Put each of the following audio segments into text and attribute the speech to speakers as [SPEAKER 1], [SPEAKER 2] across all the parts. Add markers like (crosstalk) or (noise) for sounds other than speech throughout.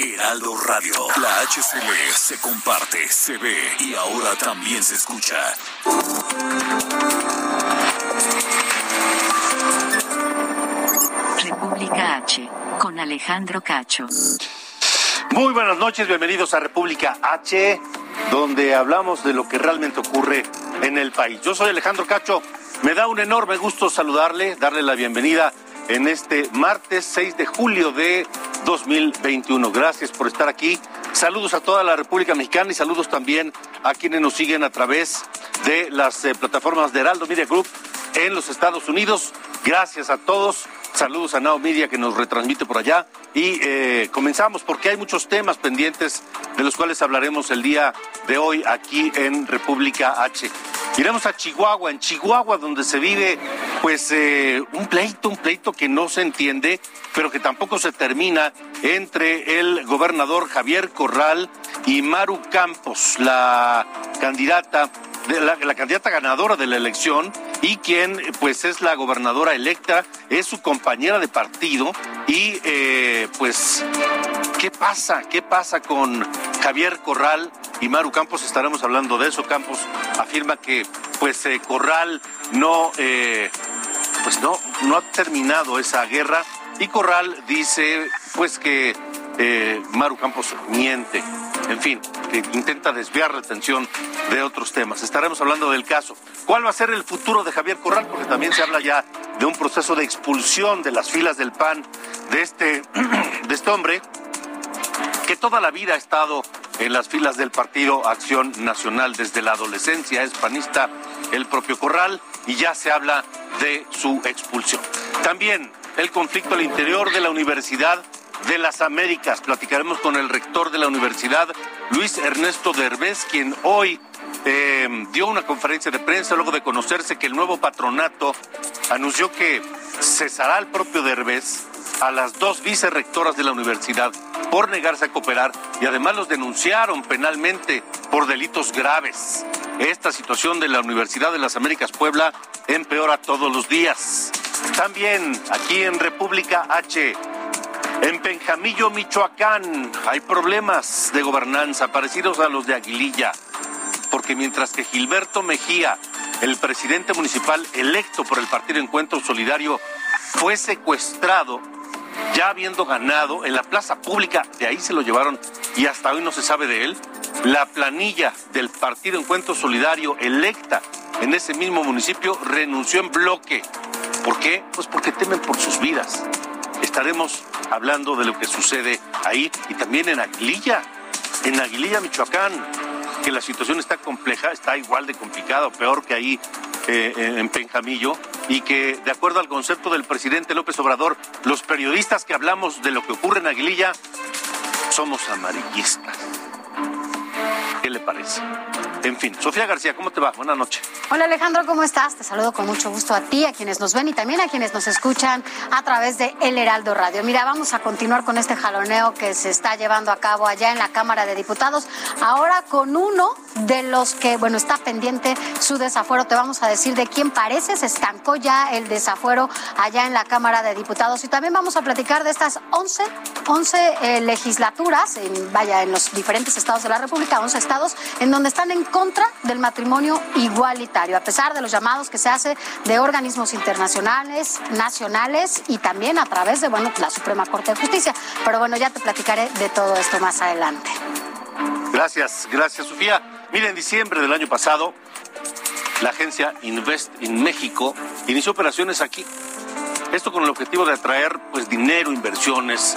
[SPEAKER 1] Heraldo Radio. La HCL se comparte, se ve y ahora también se escucha.
[SPEAKER 2] República H, con Alejandro Cacho.
[SPEAKER 3] Muy buenas noches, bienvenidos a República H, donde hablamos de lo que realmente ocurre en el país. Yo soy Alejandro Cacho, me da un enorme gusto saludarle, darle la bienvenida en este martes 6 de julio de 2021. Gracias por estar aquí. Saludos a toda la República Mexicana y saludos también a quienes nos siguen a través de las eh, plataformas de Heraldo Media Group en los Estados Unidos. Gracias a todos. Saludos a Now Media que nos retransmite por allá. Y eh, comenzamos porque hay muchos temas pendientes de los cuales hablaremos el día de hoy aquí en República H. Iremos a Chihuahua, en Chihuahua donde se vive pues eh, un pleito, un pleito que no se entiende, pero que tampoco se termina entre el gobernador Javier Corral y Maru Campos, la candidata la candidata ganadora de la elección y quien pues es la gobernadora electa, es su compañera de partido y eh, pues ¿qué pasa? ¿Qué pasa con Javier Corral y Maru Campos? Estaremos hablando de eso. Campos afirma que pues eh, Corral no eh, pues no no ha terminado esa guerra y Corral dice pues que eh, Maru Campos miente. En fin, que intenta desviar la atención de otros temas. Estaremos hablando del caso. ¿Cuál va a ser el futuro de Javier Corral? Porque también se habla ya de un proceso de expulsión de las filas del PAN de este, (clears throat) de este hombre que toda la vida ha estado en las filas del Partido Acción Nacional desde la adolescencia, es panista el propio Corral y ya se habla de su expulsión. También el conflicto al interior de la Universidad de las Américas. Platicaremos con el rector de la universidad, Luis Ernesto Derbez, quien hoy eh, dio una conferencia de prensa luego de conocerse que el nuevo patronato anunció que cesará al propio Derbez a las dos vicerrectoras de la universidad por negarse a cooperar y además los denunciaron penalmente por delitos graves. Esta situación de la Universidad de las Américas Puebla empeora todos los días. También aquí en República H, en Penjamillo, Michoacán, hay problemas de gobernanza parecidos a los de Aguililla, porque mientras que Gilberto Mejía, el presidente municipal electo por el Partido Encuentro Solidario, fue secuestrado, ya habiendo ganado en la plaza pública, de ahí se lo llevaron y hasta hoy no se sabe de él, la planilla del Partido Encuentro Solidario electa en ese mismo municipio renunció en bloque. ¿Por qué? Pues porque temen por sus vidas. Estaremos hablando de lo que sucede ahí y también en Aguililla, en Aguililla, Michoacán, que la situación está compleja, está igual de complicada o peor que ahí eh, en Penjamillo y que de acuerdo al concepto del presidente López Obrador, los periodistas que hablamos de lo que ocurre en Aguililla somos amarillistas. ¿Qué le parece? En fin, Sofía García, ¿cómo te va? Buenas noches.
[SPEAKER 4] Hola Alejandro, ¿cómo estás? Te saludo con mucho gusto a ti, a quienes nos ven y también a quienes nos escuchan a través de El Heraldo Radio. Mira, vamos a continuar con este jaloneo que se está llevando a cabo allá en la Cámara de Diputados. Ahora con uno de los que, bueno, está pendiente su desafuero. Te vamos a decir de quién parece. Se estancó ya el desafuero allá en la Cámara de Diputados. Y también vamos a platicar de estas 11, 11 eh, legislaturas, en, vaya, en los diferentes estados de la República, 11 estados, en donde están en contra del matrimonio igualitario, a pesar de los llamados que se hace de organismos internacionales, nacionales y también a través de, bueno, la Suprema Corte de Justicia. Pero bueno, ya te platicaré de todo esto más adelante.
[SPEAKER 3] Gracias, gracias Sofía. Mira, en diciembre del año pasado, la agencia Invest in México inició operaciones aquí. Esto con el objetivo de atraer pues dinero, inversiones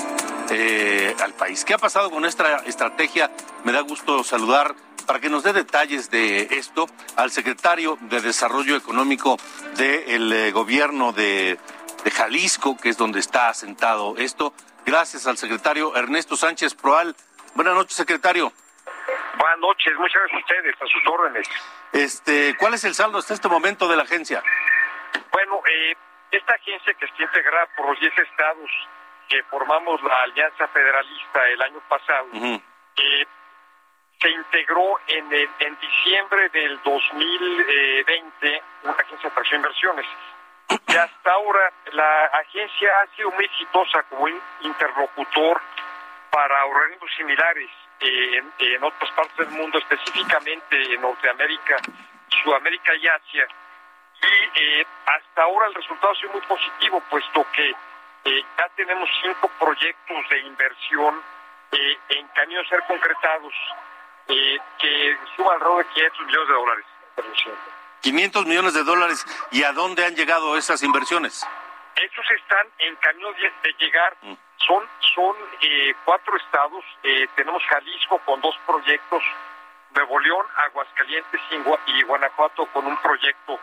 [SPEAKER 3] eh, al país. ¿Qué ha pasado con esta estrategia? Me da gusto saludar para que nos dé detalles de esto al secretario de Desarrollo Económico del eh, gobierno de de Jalisco, que es donde está asentado esto. Gracias al secretario Ernesto Sánchez Proal. Buenas noches, secretario.
[SPEAKER 5] Buenas noches, muchas gracias a ustedes, a sus órdenes.
[SPEAKER 3] Este, ¿Cuál es el saldo hasta este momento de la agencia?
[SPEAKER 5] Bueno, eh, esta agencia que está integrada por los 10 estados que formamos la Alianza Federalista el año pasado, eh, se integró en, en diciembre del 2020 una agencia de atracción de inversiones. Y hasta ahora la agencia ha sido muy exitosa como interlocutor para organismos similares eh, en, otras partes del mundo, específicamente en Norteamérica, Sudamérica y Asia. Y eh, hasta ahora el resultado ha sido muy positivo, puesto que eh, ya tenemos cinco proyectos de inversión en camino a ser concretados que suman alrededor de 500 millones de dólares.
[SPEAKER 3] 500 millones de dólares. ¿Y a dónde han llegado esas inversiones?
[SPEAKER 5] Estos están en camino de, llegar. Mm. Son, son eh, cuatro estados. Eh, tenemos Jalisco con dos proyectos, Nuevo León, Aguascalientes y Guanajuato con un proyecto.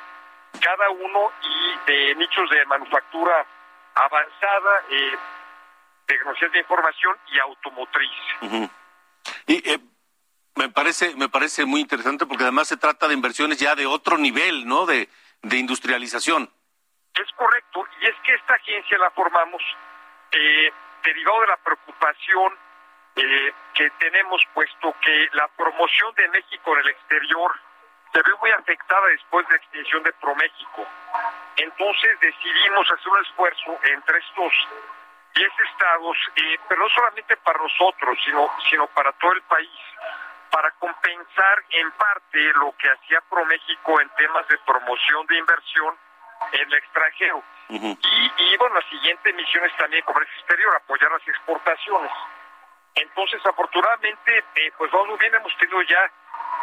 [SPEAKER 5] Cada uno y de nichos de manufactura avanzada, eh, tecnologías de información y automotriz.
[SPEAKER 3] Y eh, me parece, me parece muy interesante porque además se trata de inversiones ya de otro nivel, ¿no? De, de industrialización.
[SPEAKER 5] Es correcto, y es que esta agencia la formamos eh, derivado de la preocupación eh, que tenemos, puesto que la promoción de México en el exterior se ve muy afectada después de la extinción de ProMéxico. Entonces decidimos hacer un esfuerzo entre estos 10 estados, eh, pero no solamente para nosotros, sino, sino para todo el país para compensar en parte lo que hacía ProMéxico en temas de promoción de inversión en el extranjero. y, bueno, la siguiente misión es también comercio exterior, apoyar las exportaciones. Entonces, afortunadamente, eh, pues vamos muy bien, hemos tenido ya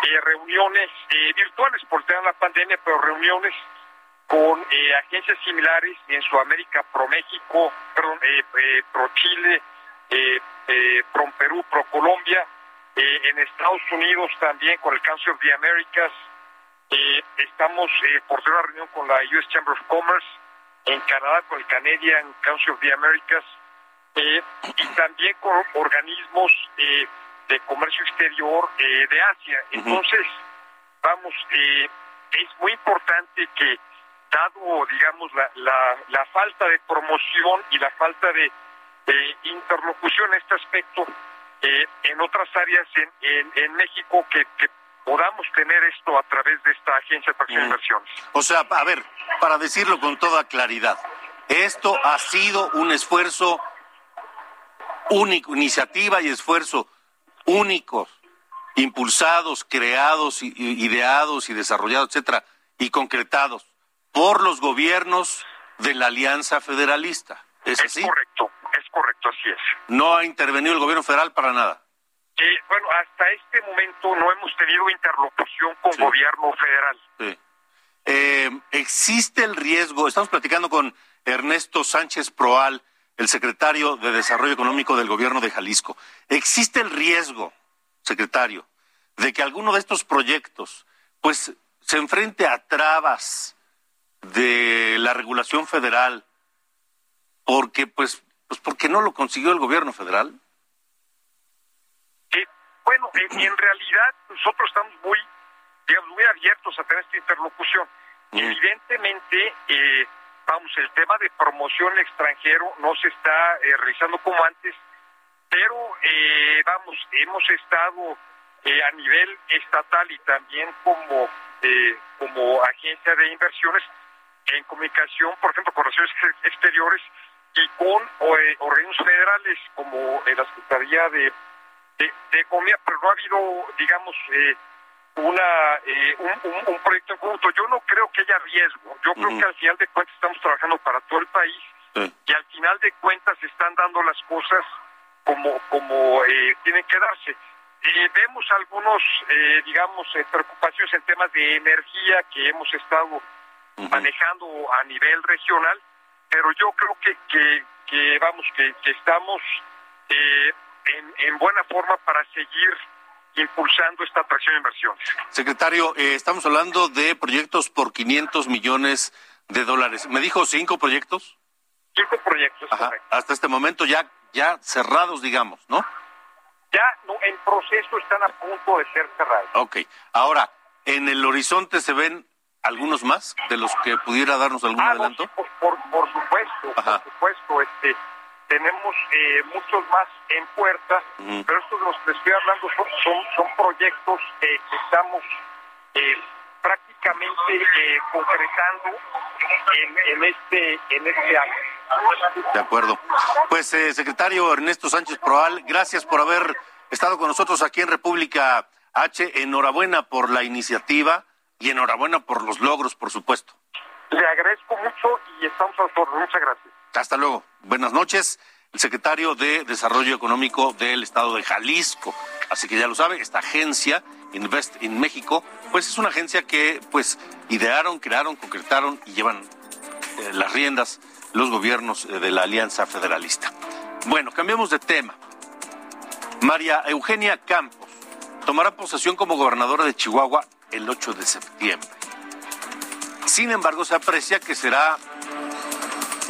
[SPEAKER 5] eh, reuniones eh, virtuales por el tema de la pandemia, pero reuniones con agencias similares en Sudamérica, ProMéxico, perdón, Pro Chile, Pro Perú, Pro Colombia, eh, en Estados Unidos también con el Council of the Americas. Eh, estamos eh, por tener una reunión con la US Chamber of Commerce. En Canadá con el Canadian Council of the Americas. y también con organismos de comercio exterior de Asia. Entonces, vamos, es muy importante que dado, digamos, la, la, la falta de promoción y la falta de, de interlocución en este aspecto, eh, en otras áreas en, en, México que, podamos tener esto a través de esta agencia de acción de mm. inversiones.
[SPEAKER 3] O sea, a ver, para decirlo con toda claridad, esto ha sido un esfuerzo único, iniciativa y esfuerzo únicos, impulsados, creados, ideados y desarrollados, etcétera, y concretados por los gobiernos de la Alianza Federalista. ¿Es,
[SPEAKER 5] es correcto correcto, así es.
[SPEAKER 3] ¿No ha intervenido el gobierno federal para nada?
[SPEAKER 5] Eh, bueno, hasta este momento no hemos tenido interlocución con gobierno federal. Sí.
[SPEAKER 3] Eh, ¿Existe el riesgo? Estamos platicando con Ernesto Sánchez Proal, el secretario de Desarrollo Económico del gobierno de Jalisco. ¿Existe el riesgo, secretario, de que alguno de estos proyectos pues se enfrente a trabas de la regulación federal porque pues pues porque no lo consiguió el gobierno federal.
[SPEAKER 5] Eh, bueno, en, realidad nosotros estamos muy, digamos, muy abiertos a tener esta interlocución. Mm. Evidentemente, eh, vamos, el tema de promoción extranjero no se está eh, realizando como antes, pero eh, vamos, hemos estado a nivel estatal y también como como agencia de inversiones en comunicación, por ejemplo, con relaciones exteriores, y con eh, organismos federales como eh, la Secretaría de, de, Economía, pero no ha habido, digamos, eh, una un, proyecto en conjunto. Yo no creo que haya riesgo. Yo creo que al final de cuentas estamos trabajando para todo el país y al final de cuentas están dando las cosas como, como tienen que darse. vemos algunos, digamos, preocupaciones en temas de energía que hemos estado manejando a nivel regional pero yo creo que, que, vamos, que, estamos eh, en, buena forma para seguir impulsando esta atracción de inversiones.
[SPEAKER 3] Secretario, eh, estamos hablando de proyectos por 500 millones de dólares. ¿Me dijo cinco proyectos?
[SPEAKER 5] Cinco proyectos.
[SPEAKER 3] Hasta este momento ya, ya cerrados, digamos, ¿no?
[SPEAKER 5] Ya no, en proceso están a punto de ser cerrados.
[SPEAKER 3] Ok. Ahora, ¿en el horizonte se ven algunos más de los que pudiera darnos algún ah, adelanto?
[SPEAKER 5] por, por, supuesto, por supuesto. Este, tenemos eh, muchos más en puerta, pero estos de los que estoy hablando son, son, son proyectos que estamos eh, prácticamente eh, concretando en, este, en este año.
[SPEAKER 3] De acuerdo. Pues, eh, secretario Ernesto Sánchez Proal, gracias por haber estado con nosotros aquí en República H. Enhorabuena por la iniciativa y enhorabuena por los logros, por supuesto.
[SPEAKER 5] Le agradezco mucho y estamos a todos. Muchas gracias.
[SPEAKER 3] Hasta luego. Buenas noches. El secretario de Desarrollo Económico del Estado de Jalisco. Así que ya lo sabe, esta agencia Invest in México, pues es una agencia que pues idearon, crearon, concretaron y llevan eh, las riendas los gobiernos eh, de la Alianza Federalista. Bueno, cambiamos de tema. María Eugenia Campos tomará posesión como gobernadora de Chihuahua el 8 de septiembre. Sin embargo, se aprecia que será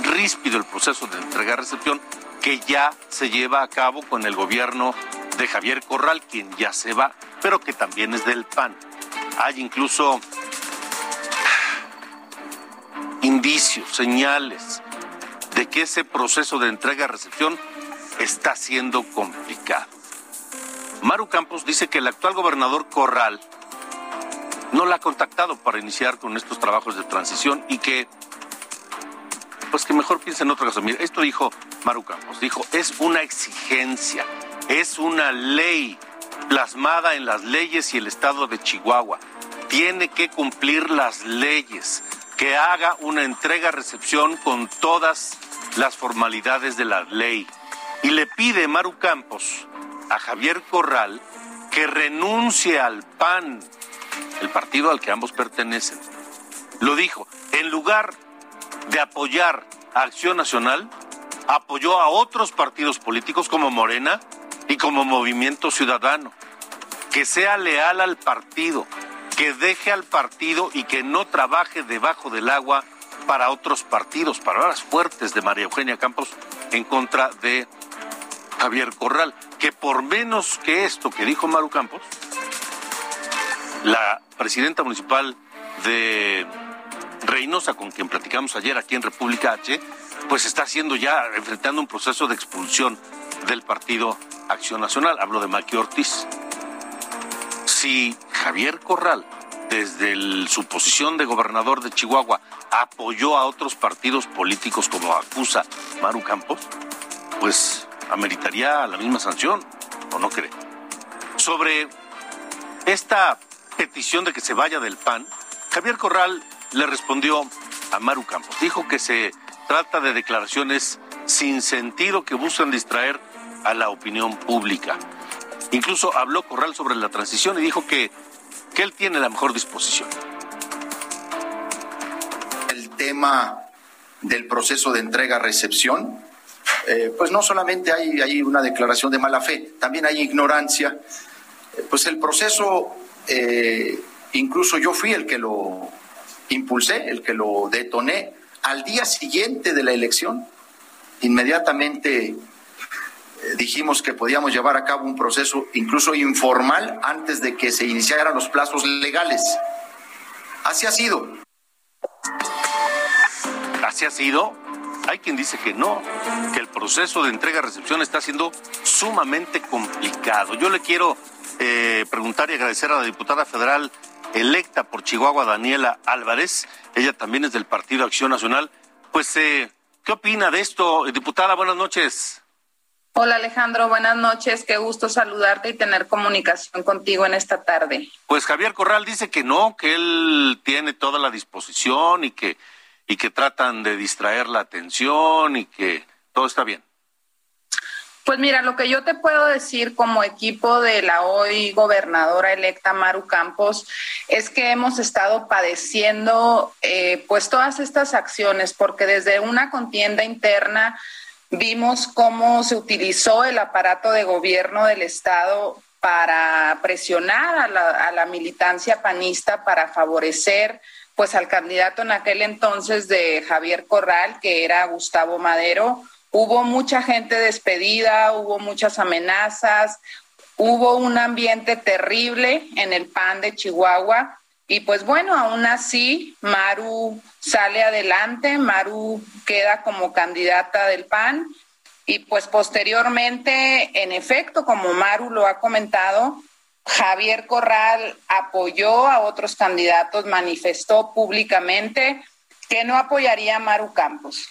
[SPEAKER 3] ríspido el proceso de entrega-recepción que ya se lleva a cabo con el gobierno de Javier Corral, quien ya se va, pero que también es del PAN. Hay incluso indicios, señales de que ese proceso de entrega-recepción está siendo complicado. Maru Campos dice que el actual gobernador Corral no la ha contactado para iniciar con estos trabajos de transición y que, pues que mejor piense en otra cosa. Mira, esto dijo Maru Campos, dijo, es una exigencia, es una ley plasmada en las leyes y el estado de Chihuahua. Tiene que cumplir las leyes, que haga una entrega-recepción con todas las formalidades de la ley. Y le pide Maru Campos a Javier Corral que renuncie al PAN, el partido al que ambos pertenecen. Lo dijo, en lugar de apoyar a Acción Nacional, apoyó a otros partidos políticos como Morena y como Movimiento Ciudadano. Que sea leal al partido, que deje al partido y que no trabaje debajo del agua para otros partidos. Palabras fuertes de María Eugenia Campos en contra de Javier Corral, que por menos que esto que dijo Maru Campos, la presidenta municipal de Reynosa, con quien platicamos ayer aquí en República H, pues está haciendo ya, enfrentando un proceso de expulsión del partido Acción Nacional. Hablo de Maqui Ortiz. Si Javier Corral, desde su posición de gobernador de Chihuahua, apoyó a otros partidos políticos como acusa Maru Campos, pues ameritaría la misma sanción, ¿o no cree? Sobre esta petición de que se vaya del PAN, Javier Corral le respondió a Maru Campos. Dijo que se trata de declaraciones sin sentido que buscan distraer a la opinión pública. Incluso habló Corral sobre la transición y dijo que, que él tiene la mejor disposición.
[SPEAKER 6] El tema del proceso de entrega-recepción, eh, pues no solamente hay, hay, una declaración de mala fe, también hay ignorancia. Eh, pues el proceso, eh, incluso yo fui el que lo impulsé, el que lo detoné al día siguiente de la elección. Inmediatamente dijimos que podíamos llevar a cabo un proceso incluso informal antes de que se iniciaran los plazos legales. Así ha sido.
[SPEAKER 3] Así ha sido. Hay quien dice que no, proceso de entrega-recepción está siendo sumamente complicado. Yo le quiero eh, preguntar y agradecer a la diputada federal electa por Chihuahua, Daniela Álvarez. Ella también es del Partido Acción Nacional. Pues, eh, ¿qué opina de esto? Diputada, buenas noches.
[SPEAKER 7] Hola Alejandro, buenas noches. Qué gusto saludarte y tener comunicación contigo en esta tarde.
[SPEAKER 3] Pues Javier Corral dice que no, que él tiene toda la disposición y que y que tratan de distraer la atención y que todo está bien.
[SPEAKER 7] Pues mira, lo que yo te puedo decir como equipo de la hoy gobernadora electa Maru Campos es que hemos estado padeciendo eh, pues todas estas acciones porque desde una contienda interna Vimos cómo se utilizó el aparato de gobierno del Estado para presionar a la, militancia panista para favorecer pues al candidato en aquel entonces de Javier Corral, que era Gustavo Madero. Hubo mucha gente despedida, hubo muchas amenazas, hubo un ambiente terrible en el PAN de Chihuahua. Y pues bueno, aún así, Maru sale adelante, Maru queda como candidata del PAN y pues posteriormente, en efecto, como Maru lo ha comentado, Javier Corral apoyó a otros candidatos, manifestó públicamente que no apoyaría a Maru Campos.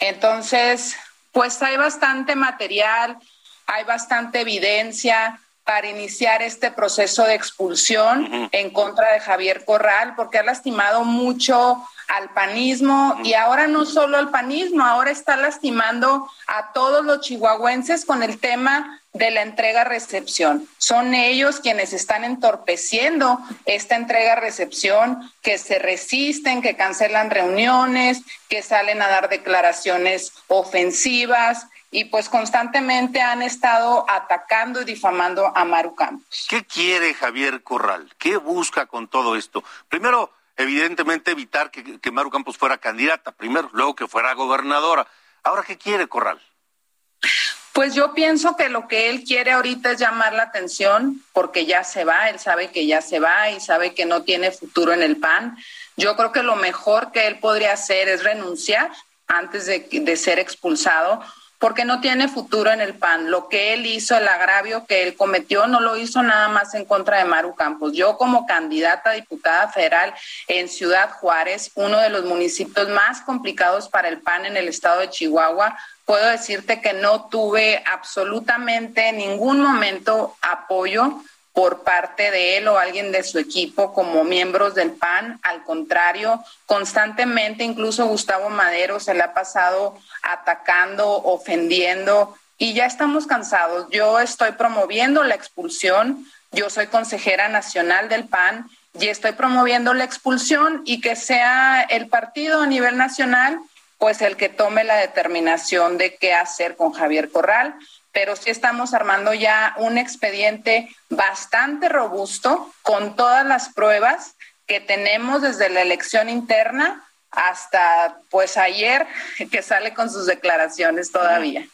[SPEAKER 7] Entonces, pues hay bastante material, hay bastante evidencia para iniciar este proceso de expulsión en contra de Javier Corral, porque ha lastimado mucho al panismo y ahora no solo al panismo, ahora está lastimando a todos los chihuahuenses con el tema de la entrega-recepción. Son ellos quienes están entorpeciendo esta entrega-recepción, que se resisten, que cancelan reuniones, que salen a dar declaraciones ofensivas y pues constantemente han estado atacando y difamando a Maru Campos.
[SPEAKER 3] ¿Qué quiere Javier Corral? ¿Qué busca con todo esto? Primero, evidentemente evitar que, Maru Campos fuera candidata, primero, luego que fuera gobernadora. Ahora, ¿qué quiere Corral?
[SPEAKER 7] Pues yo pienso que lo que él quiere ahorita es llamar la atención porque ya se va, él sabe que ya se va y sabe que no tiene futuro en el PAN. Yo creo que lo mejor que él podría hacer es renunciar antes de, de ser expulsado porque no tiene futuro en el PAN. Lo que él hizo, el agravio que él cometió, no lo hizo nada más en contra de Maru Campos. Yo como candidata a diputada federal en Ciudad Juárez, uno de los municipios más complicados para el PAN en el estado de Chihuahua, puedo decirte que no tuve absolutamente en ningún momento apoyo por parte de él o alguien de su equipo como miembros del PAN. Al contrario, constantemente, incluso Gustavo Madero se le ha pasado atacando, ofendiendo y ya estamos cansados. Yo estoy promoviendo la expulsión, yo soy consejera nacional del PAN y estoy promoviendo la expulsión y que sea el partido a nivel nacional pues el que tome la determinación de qué hacer con Javier Corral pero sí estamos armando ya un expediente bastante robusto con todas las pruebas que tenemos desde la elección interna hasta pues ayer (laughs) que sale con sus declaraciones todavía.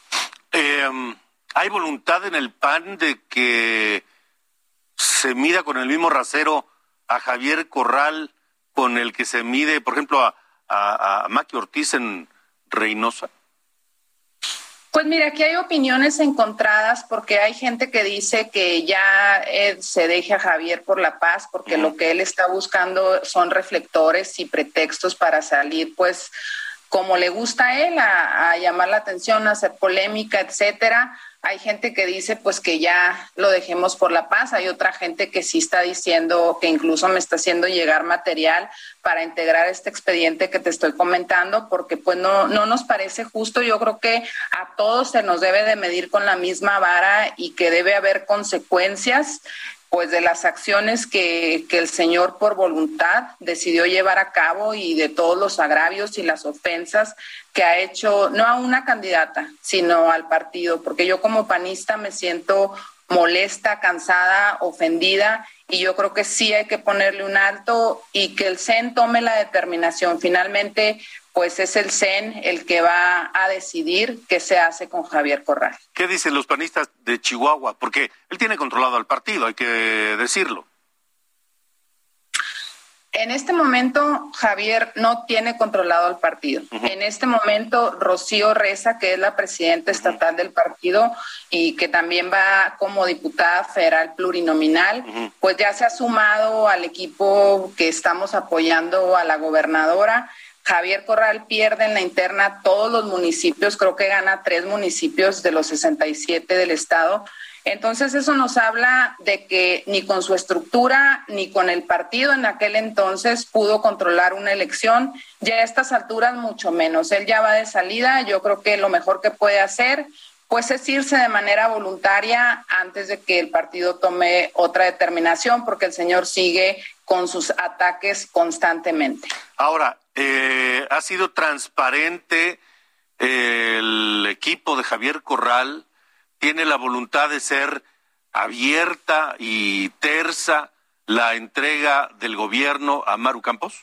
[SPEAKER 3] Em, ¿Hay voluntad en el PAN de que se mida con el mismo rasero a Javier Corral con el que se mide, por ejemplo, a, a, a Maki Ortiz en Reynosa?
[SPEAKER 7] Pues mira, aquí hay opiniones encontradas porque hay gente que dice que ya eh, se deje a Javier por la paz porque lo que él está buscando son reflectores y pretextos para salir, pues como le gusta a él, a, a llamar la atención, a hacer polémica, etcétera. Hay gente que dice pues que ya lo dejemos por la paz, hay otra gente que sí está diciendo que incluso me está haciendo llegar material para integrar este expediente que te estoy comentando, porque pues no, no nos parece justo. Yo creo que a todos se nos debe de medir con la misma vara y que debe haber consecuencias pues de las acciones que, que, el señor por voluntad decidió llevar a cabo y de todos los agravios y las ofensas que ha hecho, no a una candidata, sino al partido, porque yo como panista me siento molesta, cansada, ofendida y yo creo que sí hay que ponerle un alto y que el CEN tome la determinación. Finalmente, pues es el CEN el que va a decidir qué se hace con Javier Corral.
[SPEAKER 3] ¿Qué dicen los panistas de Chihuahua? Porque él tiene controlado al partido, hay que decirlo.
[SPEAKER 7] En este momento, Javier no tiene controlado al partido. Uh -huh. En este momento, Rocío Reza, que es la presidenta estatal uh -huh. del partido y que también va como diputada federal plurinominal, uh -huh. pues ya se ha sumado al equipo que estamos apoyando a la gobernadora Javier Corral pierde en la interna todos los municipios, creo que gana tres municipios de los 67 del estado. Entonces eso nos habla de que ni con su estructura ni con el partido en aquel entonces pudo controlar una elección. Ya a estas alturas mucho menos. Él ya va de salida. Yo creo que lo mejor que puede hacer pues es irse de manera voluntaria antes de que el partido tome otra determinación, porque el señor sigue con sus ataques constantemente.
[SPEAKER 3] Ahora, eh, ha sido transparente el equipo de Javier Corral, tiene la voluntad de ser abierta y tersa la entrega del gobierno a Maru Campos.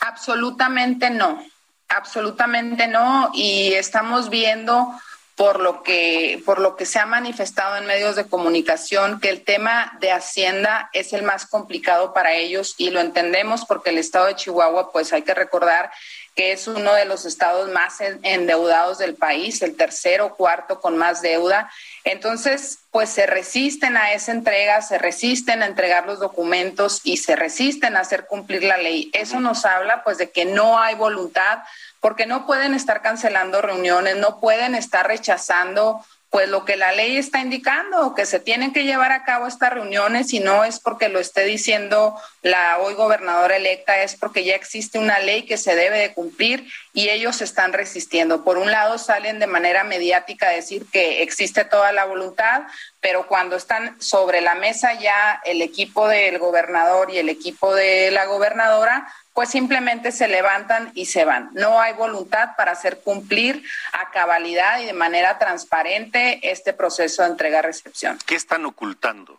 [SPEAKER 7] Absolutamente no, absolutamente no. Y estamos viendo por lo que por lo que se ha manifestado en medios de comunicación que el tema de Hacienda es el más complicado para ellos y lo entendemos porque el estado de Chihuahua pues hay que recordar que es uno de los estados más endeudados del país, el tercero cuarto con más deuda. Entonces, pues se resisten a esa entrega, se resisten a entregar los documentos y se resisten a hacer cumplir la ley. Eso nos habla pues de que no hay voluntad porque no pueden estar cancelando reuniones, no pueden estar rechazando pues lo que la ley está indicando, que se tienen que llevar a cabo estas reuniones y no es porque lo esté diciendo la hoy gobernadora electa, es porque ya existe una ley que se debe de cumplir y ellos están resistiendo. Por un lado salen de manera mediática a decir que existe toda la voluntad, pero cuando están sobre la mesa ya el equipo del gobernador y el equipo de la gobernadora, pues simplemente se levantan y se van. No hay voluntad para hacer cumplir a cabalidad y de manera transparente este proceso de entrega-recepción.
[SPEAKER 3] ¿Qué están ocultando?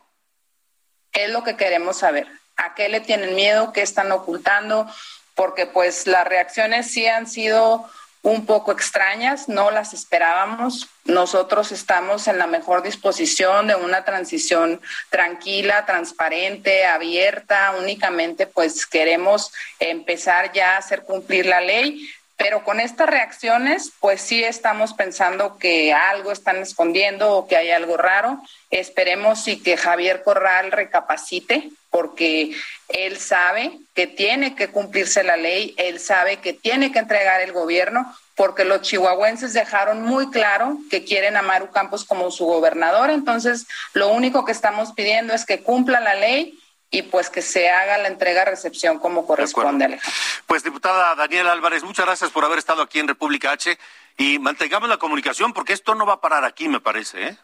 [SPEAKER 7] Es lo que queremos saber. ¿A qué le tienen miedo? ¿Qué están ocultando? Porque pues las reacciones sí han sido un poco extrañas, no las esperábamos. Nosotros estamos en la mejor disposición de una transición tranquila, transparente, abierta. Únicamente pues queremos empezar ya a hacer cumplir la ley, pero con estas reacciones pues sí estamos pensando que algo están escondiendo o que hay algo raro. Esperemos y que Javier Corral recapacite porque él sabe que tiene que cumplirse la ley, él sabe que tiene que entregar el gobierno, porque los chihuahuenses dejaron muy claro que quieren a Maru Campos como su gobernador. Entonces, lo único que estamos pidiendo es que cumpla la ley y pues que se haga la entrega-recepción como corresponde, Alejandro.
[SPEAKER 3] Pues, diputada Daniela Álvarez, muchas gracias por haber estado aquí en República H y mantengamos la comunicación porque esto no va a parar aquí, me parece, ¿eh?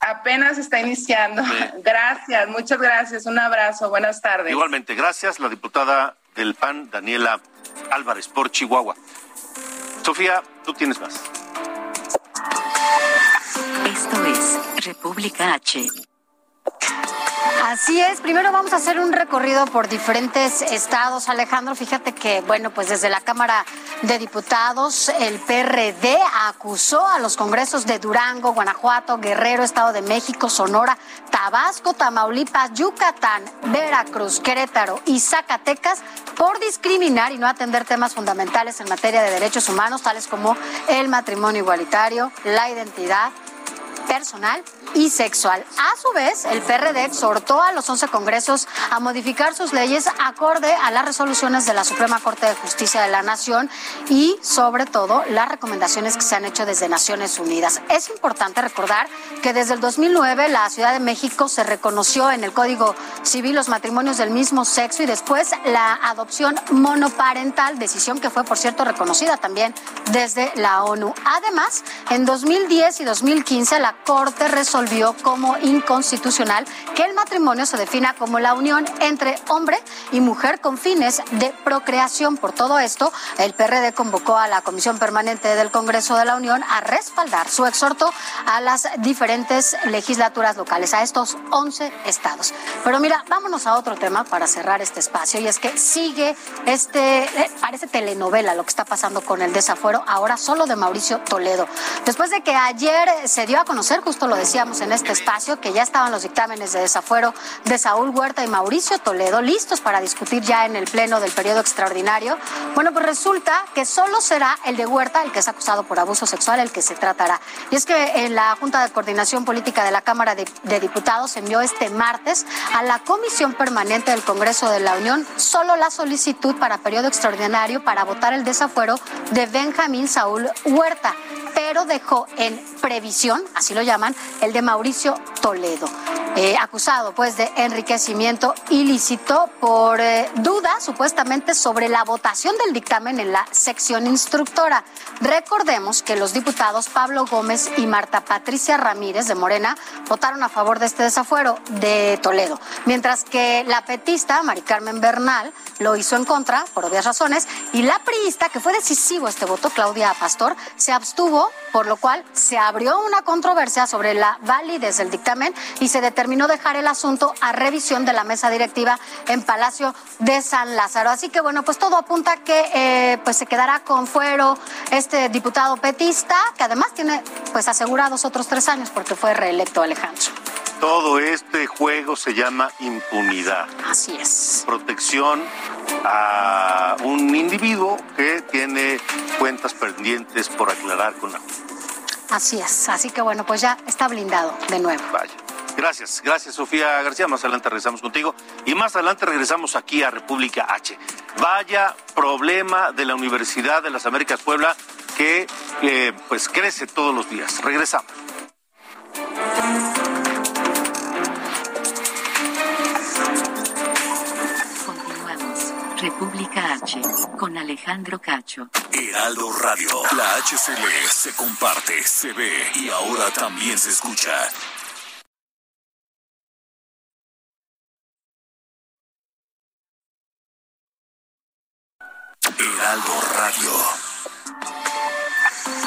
[SPEAKER 7] Apenas está iniciando. (laughs) Gracias, muchas gracias. Un abrazo, buenas tardes.
[SPEAKER 3] Igualmente, gracias, la diputada del PAN, Daniela Álvarez, por Chihuahua. Sofía, tú tienes más.
[SPEAKER 2] Esto es República H.
[SPEAKER 4] Así es, primero vamos a hacer un recorrido por diferentes estados, Alejandro. Fíjate que, bueno, pues desde la Cámara de Diputados, el PRD acusó a los congresos de Durango, Guanajuato, Guerrero, Estado de México, Sonora, Tabasco, Tamaulipas, Yucatán, Veracruz, Querétaro y Zacatecas por discriminar y no atender temas fundamentales en materia de derechos humanos, tales como el matrimonio igualitario, la identidad personal y sexual. A su vez, el PRD exhortó a los 11 congresos a modificar sus leyes acorde a las resoluciones de la Suprema Corte de Justicia de la Nación y, sobre todo, las recomendaciones que se han hecho desde Naciones Unidas. Es importante recordar que desde el 2009 la Ciudad de México se reconoció en el Código Civil los matrimonios del mismo sexo y después la adopción monoparental, decisión que fue, por cierto, reconocida también desde la ONU. Además, en 2010 y 2015 la Corte resolvió como inconstitucional que el matrimonio se defina como la unión entre hombre y mujer con fines de procreación. Por todo esto, el PRD convocó a la Comisión Permanente del Congreso de la Unión a respaldar su exhorto a las diferentes legislaturas locales, a estos 11 estados. Pero mira, vámonos a otro tema para cerrar este espacio y es que sigue este, eh, parece telenovela lo que está pasando con el desafuero, ahora solo de Mauricio Toledo. Después de que ayer se dio a conocer justo lo decíamos en este espacio, que ya estaban los dictámenes de desafuero de Saúl Huerta y Mauricio Toledo listos para discutir ya en el pleno del periodo extraordinario. Bueno, pues resulta que solo será el de Huerta, el que es acusado por abuso sexual, el que se tratará. Y es que en la Junta de Coordinación Política de la Cámara de, de Diputados envió este martes a la Comisión Permanente del Congreso de la Unión solo la solicitud para periodo extraordinario para votar el desafuero de Benjamín Saúl Huerta, pero dejó en previsión, así lo llaman, el de Mauricio Toledo, eh, acusado pues de enriquecimiento ilícito por eh, duda supuestamente sobre la votación del dictamen en la sección instructora. Recordemos que los diputados Pablo Gómez y Marta Patricia Ramírez de Morena votaron a favor de este desafuero de Toledo, mientras que la petista Mari Carmen Bernal lo hizo en contra por obvias razones y la priista, que fue decisivo este voto, Claudia Pastor, se abstuvo, por lo cual se abrió una controversia controversia sobre la validez del dictamen y se determinó dejar el asunto a revisión de la mesa directiva en Palacio de San Lázaro. Así que bueno, pues todo apunta que eh, pues se quedará con fuero este diputado petista, que además tiene pues asegurados otros tres años porque fue reelecto Alejandro.
[SPEAKER 3] Todo este juego se llama impunidad.
[SPEAKER 4] Así es.
[SPEAKER 3] Protección a un individuo que tiene cuentas pendientes por aclarar con la
[SPEAKER 4] Así es. Así que bueno, pues ya está blindado de nuevo.
[SPEAKER 3] Vaya. Gracias, gracias Sofía García. Más adelante regresamos contigo y más adelante regresamos aquí a República H. Vaya problema de la Universidad de las Américas Puebla que eh, pues crece todos los días. Regresamos.
[SPEAKER 2] República H, con Alejandro Cacho.
[SPEAKER 1] Heraldo Radio, la HCL se comparte, se ve y ahora también se escucha. Heraldo Radio.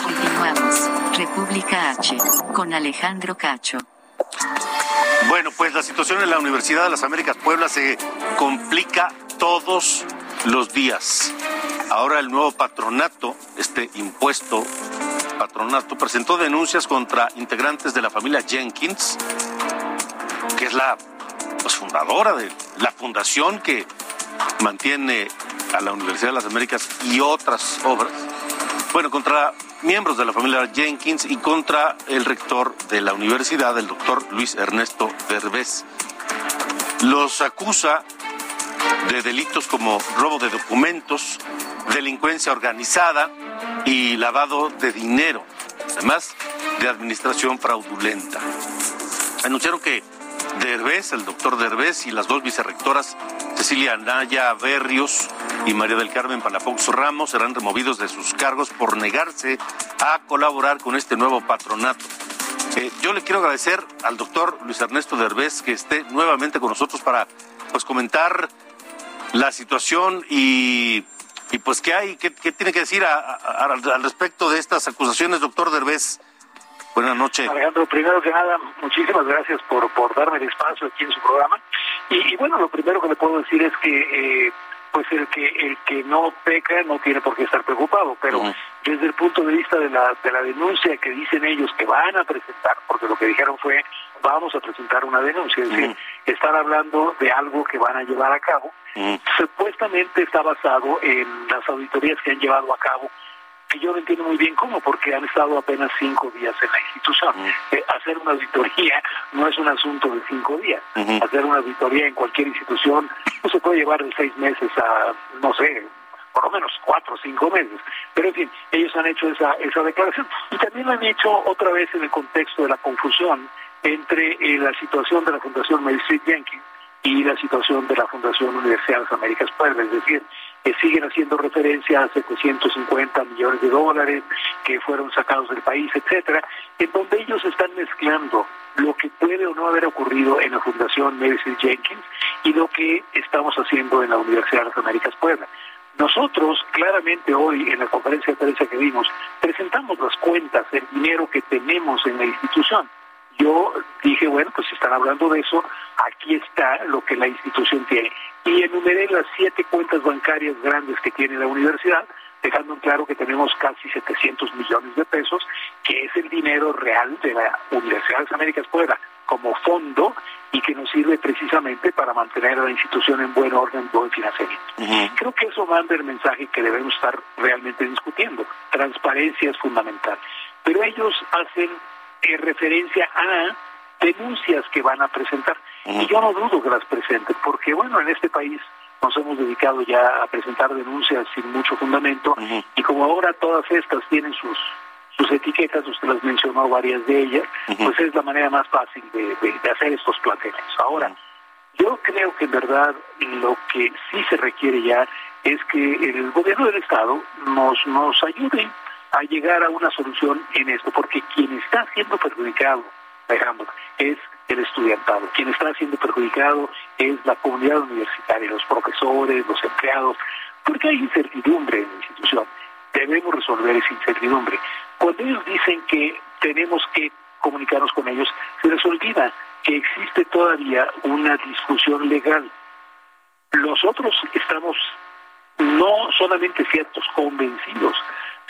[SPEAKER 2] Continuamos. República H, con Alejandro Cacho.
[SPEAKER 3] Bueno, pues la situación en la Universidad de las Américas Puebla se complica todos los días. Ahora el nuevo patronato, este impuesto patronato, presentó denuncias contra integrantes de la familia Jenkins, que es la pues, fundadora de la fundación que mantiene a la Universidad de las Américas y otras obras. Bueno, contra miembros de la familia Jenkins y contra el rector de la universidad, el doctor Luis Ernesto Derbez. Los acusa de delitos como robo de documentos, delincuencia organizada y lavado de dinero, además de administración fraudulenta. Anunciaron que Derbez, el doctor Derbez y las dos vicerrectoras Cecilia Anaya Berrios y María del Carmen Palafox Ramos serán removidos de sus cargos por negarse a colaborar con este nuevo patronato. Eh, yo le quiero agradecer al doctor Luis Ernesto Derbez que esté nuevamente con nosotros para pues comentar la situación y, y pues qué hay, qué, qué tiene que decir a, a, al respecto de estas acusaciones, doctor Derbez. Buenas noches.
[SPEAKER 8] Alejandro, primero que nada, muchísimas gracias por, por darme el espacio aquí en su programa. Y, y bueno, lo primero que le puedo decir es que eh, pues el que el que no peca no tiene por qué estar preocupado, pero uh -huh. desde el punto de vista de la de la denuncia que dicen ellos que van a presentar, porque lo que dijeron fue vamos a presentar una denuncia, es decir, uh -huh. están hablando de algo que van a llevar a cabo, uh -huh. supuestamente está basado en las auditorías que han llevado a cabo que yo no entiendo muy bien cómo, porque han estado apenas cinco días en la institución. Uh -huh. eh, hacer una auditoría (laughs) no es un asunto de cinco días. Uh -huh. Hacer una auditoría en cualquier institución no se puede llevar de seis meses a, no sé, por lo menos cuatro o cinco meses. Pero en fin, ellos han hecho esa, esa declaración. Y también lo han hecho otra vez en el contexto de la confusión entre eh, la situación de la Fundación Mary Street Jenkins y la situación de la Fundación Universidad de las Américas Puebla, es decir, que siguen haciendo referencia a 750 millones de dólares que fueron sacados del país, etcétera, en donde ellos están mezclando lo que puede o no haber ocurrido en la Fundación Medicine Jenkins y lo que estamos haciendo en la Universidad de las Américas Puebla. Nosotros, claramente hoy, en la conferencia de prensa que dimos, presentamos las cuentas, el dinero que tenemos en la institución. Yo dije, bueno, pues si están hablando de eso, aquí está lo que la institución tiene. Y enumeré las siete cuentas bancarias grandes que tiene la universidad, dejando en claro que tenemos casi 700 millones de pesos, que es el dinero real de la Universidad de las Américas Puebla como fondo y que nos sirve precisamente para mantener a la institución en buen orden, buen financiamiento. Uh -huh. Creo que eso manda el mensaje que debemos estar realmente discutiendo. Transparencia es fundamental. Pero ellos hacen eh, referencia a denuncias que van a presentar. Y yo no dudo que las presenten, porque bueno, en este país nos hemos dedicado ya a presentar denuncias sin mucho fundamento, uh -huh. y como ahora todas estas tienen sus sus etiquetas, usted las mencionó varias de ellas, uh -huh. pues es la manera más fácil de, de, de hacer estos planteamientos. Ahora, uh -huh. yo creo que en verdad lo que sí se requiere ya es que el gobierno del Estado nos, nos ayude a llegar a una solución en esto, porque quien está siendo perjudicado, Alejandro, es el estudiantado. Quien está siendo perjudicado es la comunidad universitaria, los profesores, los empleados, porque hay incertidumbre en la institución. Debemos resolver esa incertidumbre. Cuando ellos dicen que tenemos que comunicarnos con ellos, se les olvida que existe todavía una discusión legal. Nosotros estamos no solamente ciertos, convencidos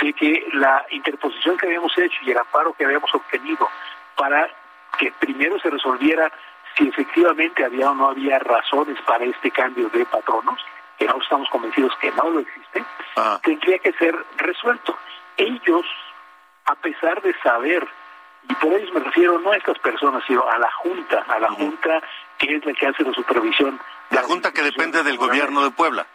[SPEAKER 8] de que la interposición que habíamos hecho y el amparo que habíamos obtenido para que primero se resolviera si efectivamente había o no había razones para este cambio de patronos, que no estamos convencidos que no lo existe,
[SPEAKER 3] Ah.
[SPEAKER 8] tendría que ser resuelto. Ellos, a pesar de saber, y por ellos me refiero no a estas personas, sino a la Junta, a la Junta que es la que hace la supervisión.
[SPEAKER 3] La Junta que depende del gobierno de Puebla.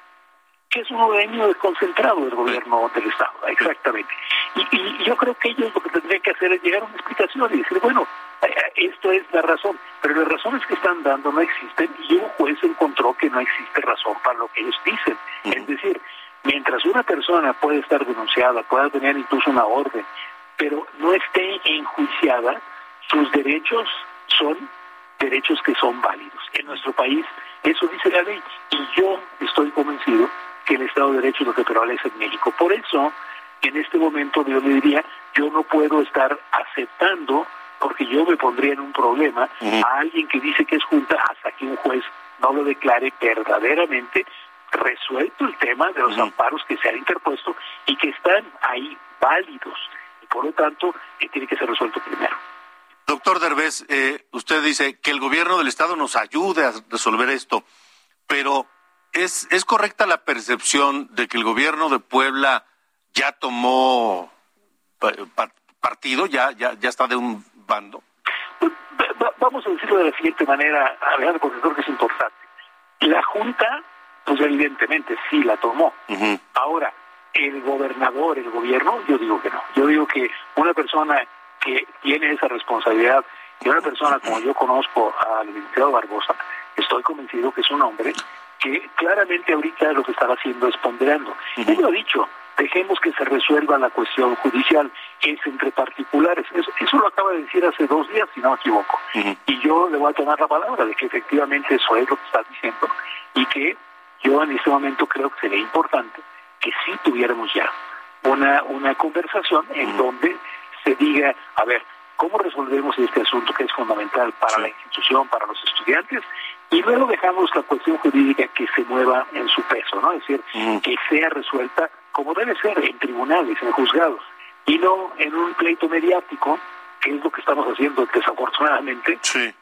[SPEAKER 8] Que es un organismo desconcentrado del gobierno del Estado, exactamente. Y, y- yo creo que ellos lo que tendrían que hacer es llegar a una explicación y decir, bueno, eh, esto es la razón, pero las razones que están dando no existen y un juez encontró que no existe razón para lo que ellos dicen. Es decir, mientras una persona puede estar denunciada, pueda tener incluso una orden, pero no esté enjuiciada, sus derechos son derechos que son válidos. En nuestro país eso dice la ley y yo estoy convencido que el Estado de Derecho es lo que prevalece en México. Por eso, en este momento yo le diría, yo no puedo estar aceptando, porque yo me pondría en un problema, a alguien que dice que es junta hasta que un juez no lo declare verdaderamente resuelto el tema de los amparos que se han interpuesto y que están ahí válidos. Y por lo tanto, que tiene que ser resuelto primero.
[SPEAKER 3] Doctor Derbez, eh, usted dice que el gobierno del Estado nos ayude a resolver esto, pero ¿es, ¿es correcta la percepción de que el gobierno de Puebla ya tomó pa- pa- partido, ya, ya, ya está de un bando?
[SPEAKER 8] Va- Vamos a decirlo de la siguiente manera, Alejandro, porque creo que es importante. La Junta, pues evidentemente sí la tomó. Ahora, el gobernador, el gobierno, yo digo que no. Yo digo que una persona que tiene esa responsabilidad y una persona como yo conozco al licenciado Barbosa, estoy convencido que es un hombre que claramente ahorita lo que está haciendo es ponderando. Él lo ha dicho, dejemos que se resuelva la cuestión judicial, es entre particulares. Eso, eso lo acaba de decir hace dos días, si no me equivoco. Y yo le voy a tomar la palabra de que efectivamente eso es lo que está diciendo y que yo en este momento creo que sería importante que sí tuviéramos ya una, una conversación en donde se diga, a ver, ¿cómo resolvemos este asunto que es fundamental para la institución, para los estudiantes? Y luego dejamos la cuestión jurídica que se mueva en su peso, ¿no? Es decir, que sea resuelta como debe ser en tribunales, en juzgados, y no en un pleito mediático, que es lo que estamos haciendo desafortunadamente,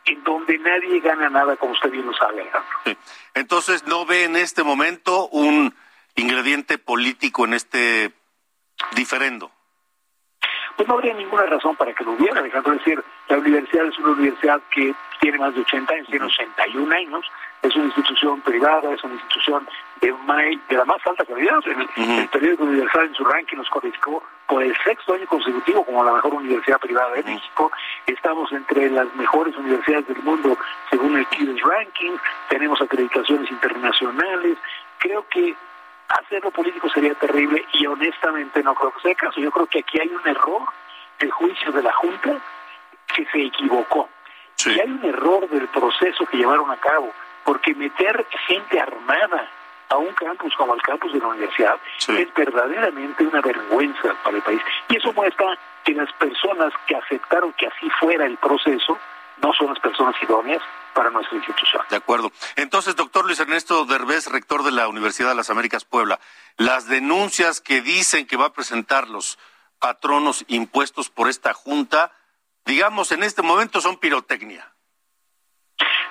[SPEAKER 8] en donde nadie gana nada, como usted bien lo sabe, Alejandro.
[SPEAKER 3] Sí. Entonces, ¿no ve en este momento un ingrediente político en este diferendo?
[SPEAKER 8] Pues no habría ninguna razón para que lo hubiera, Alejandro. Es decir, la universidad es una universidad que tiene más de 80 años, tiene 81 años, es una institución privada, es una institución de, la más alta calidad. El, el periódico Universal en su ranking nos calificó por el sexto año consecutivo como la mejor universidad privada de México. Estamos entre las mejores universidades del mundo según el QS Ranking, tenemos acreditaciones internacionales. Creo que hacerlo político sería terrible y honestamente no creo que sea el caso. Yo creo que aquí hay un error del juicio de la Junta que se equivocó. Y hay un error del proceso que llevaron a cabo, porque meter gente armada a un campus como el campus de la universidad es verdaderamente una vergüenza para el país. Y eso muestra que las personas que aceptaron que así fuera el proceso no son las personas idóneas para nuestra institución.
[SPEAKER 3] De acuerdo. Entonces, doctor Luis Ernesto Derbez, rector de la Universidad de las Américas Puebla, las denuncias que dicen que va a presentar los patronos impuestos por esta junta, digamos, en este momento son pirotecnia.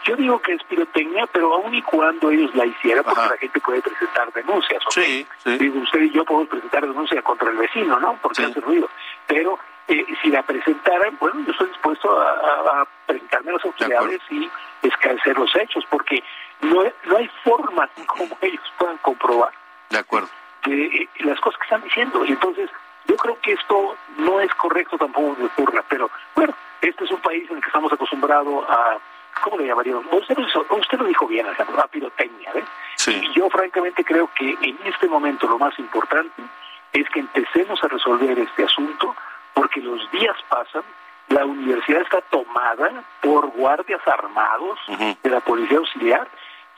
[SPEAKER 8] Yo digo que es pirotecnia, pero aun y cuando ellos la hicieran, porque la gente puede presentar denuncias. ¿ok? Digo, usted y yo podemos presentar denuncia contra el vecino, ¿no? Porque hace ruido. Pero eh, si la presentaran, bueno, yo estoy dispuesto a, a- a presentarme a las autoridades y esclarecer los hechos, porque no, no hay forma (laughs) como ellos puedan comprobar
[SPEAKER 3] De acuerdo.
[SPEAKER 8] de, eh, las cosas que están diciendo. Entonces, yo creo que esto no es correcto tampoco que ocurra, pero bueno, este es un país en el que estamos acostumbrados a, ¿cómo le llamaríamos? Usted lo, hizo- usted lo dijo bien, Alejandro, a pirotecnia, ¿ves? Y yo francamente creo que en este momento lo más importante es que empecemos a resolver este asunto, porque los días pasan, la universidad está tomada por guardias armados de la policía auxiliar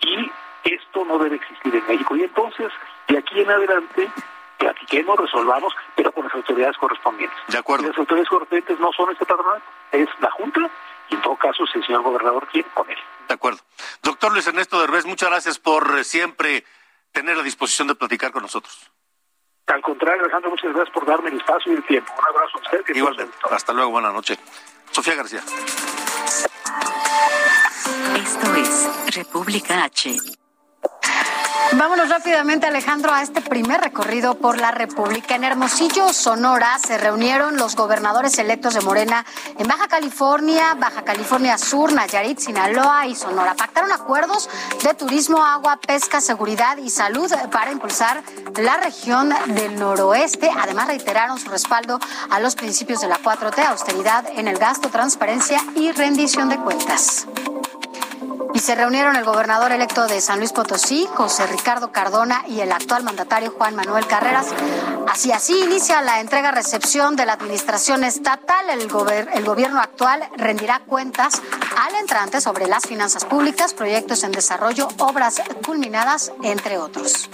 [SPEAKER 8] y esto no debe existir en México. Y entonces, de aquí en adelante, platiquemos, resolvamos, pero con las autoridades correspondientes.
[SPEAKER 3] De acuerdo.
[SPEAKER 8] Y las autoridades correspondientes no son este patronato. es la Junta y en todo caso si el señor gobernador quiere con él.
[SPEAKER 3] De acuerdo. Doctor Luis Ernesto Derbez, muchas gracias por eh, siempre tener la disposición de platicar con nosotros.
[SPEAKER 8] Al contrario, Alejandro, muchas gracias por darme el espacio y el tiempo. Un abrazo a usted. que
[SPEAKER 3] Igualmente. Hasta luego,
[SPEAKER 4] recorrido por la República. En Hermosillo, Sonora, se reunieron los gobernadores electos de Morena en Baja California, Baja California Sur, Nayarit, Sinaloa y Sonora. Pactaron acuerdos de turismo, agua, pesca, seguridad y salud para impulsar la región del noroeste. Además, reiteraron su respaldo a los principios de la 4T, austeridad en el gasto, transparencia y rendición de cuentas. Y se reunieron el gobernador electo de San Luis Potosí, José Ricardo Cardona, y el actual mandatario Juan Manuel Carreras. Así así inicia la entrega-recepción de la administración estatal. El, gober- el gobierno actual rendirá cuentas al entrante sobre las finanzas públicas, proyectos en desarrollo, obras culminadas, entre otros.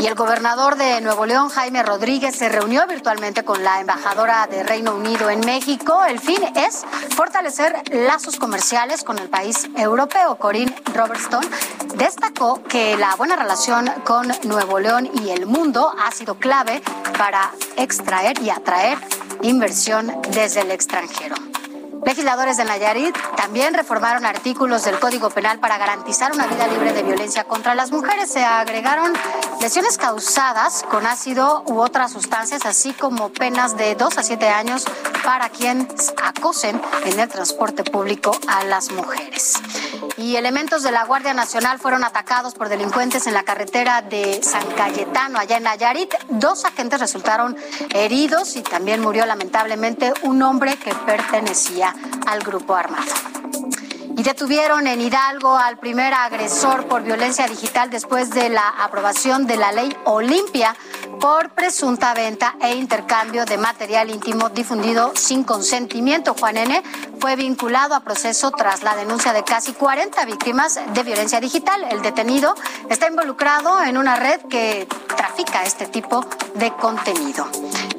[SPEAKER 4] Y el gobernador de Nuevo León, Jaime Rodríguez, se reunió virtualmente con la embajadora de Reino Unido en México. El fin es fortalecer lazos comerciales con el país europeo. Corinne Robertson destacó que la buena relación con Nuevo León y el mundo ha sido clave para extraer y atraer inversión desde el extranjero. Legisladores de Nayarit también reformaron artículos del Código Penal para garantizar una vida libre de violencia contra las mujeres. Se agregaron lesiones causadas con ácido u otras sustancias, así como penas de 2 a 7 años para quienes acosen en el transporte público a las mujeres. Y elementos de la Guardia Nacional fueron atacados por delincuentes en la carretera de San Cayetano, allá en Nayarit. Dos agentes resultaron heridos y también murió lamentablemente un hombre que pertenecía al grupo armado. Y detuvieron en Hidalgo al primer agresor por violencia digital después de la aprobación de la ley Olimpia por presunta venta e intercambio de material íntimo difundido sin consentimiento. Juan N. fue vinculado a proceso tras la denuncia de casi 40 víctimas de violencia digital. El detenido está involucrado en una red que trafica este tipo de contenido.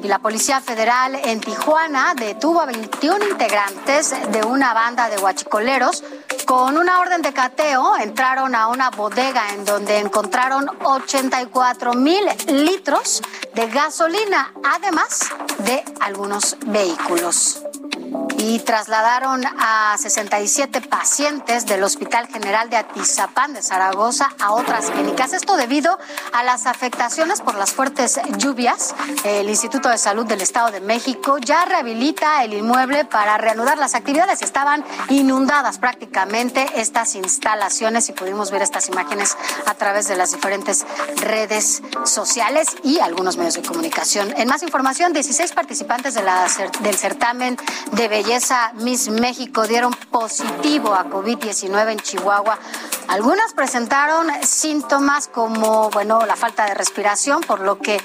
[SPEAKER 4] Y la Policía Federal en Tijuana detuvo a 21 integrantes de una banda de huachicoleros. Con una orden de cateo entraron a una bodega en donde encontraron 84 mil litros de gasolina, además de algunos vehículos y trasladaron a 67 pacientes del Hospital General de Atizapán de Zaragoza a otras clínicas. Esto debido a las afectaciones por las fuertes lluvias. El Instituto de Salud del Estado de México ya rehabilita el inmueble para reanudar las actividades. Estaban inundadas prácticamente estas instalaciones y pudimos ver estas imágenes a través de las diferentes redes sociales y algunos medios de comunicación. En más información, 16 participantes de del certamen de belleza Miss México dieron positivo a COVID-19 en Chihuahua. Algunas presentaron síntomas como, bueno, la falta de respiración, por lo que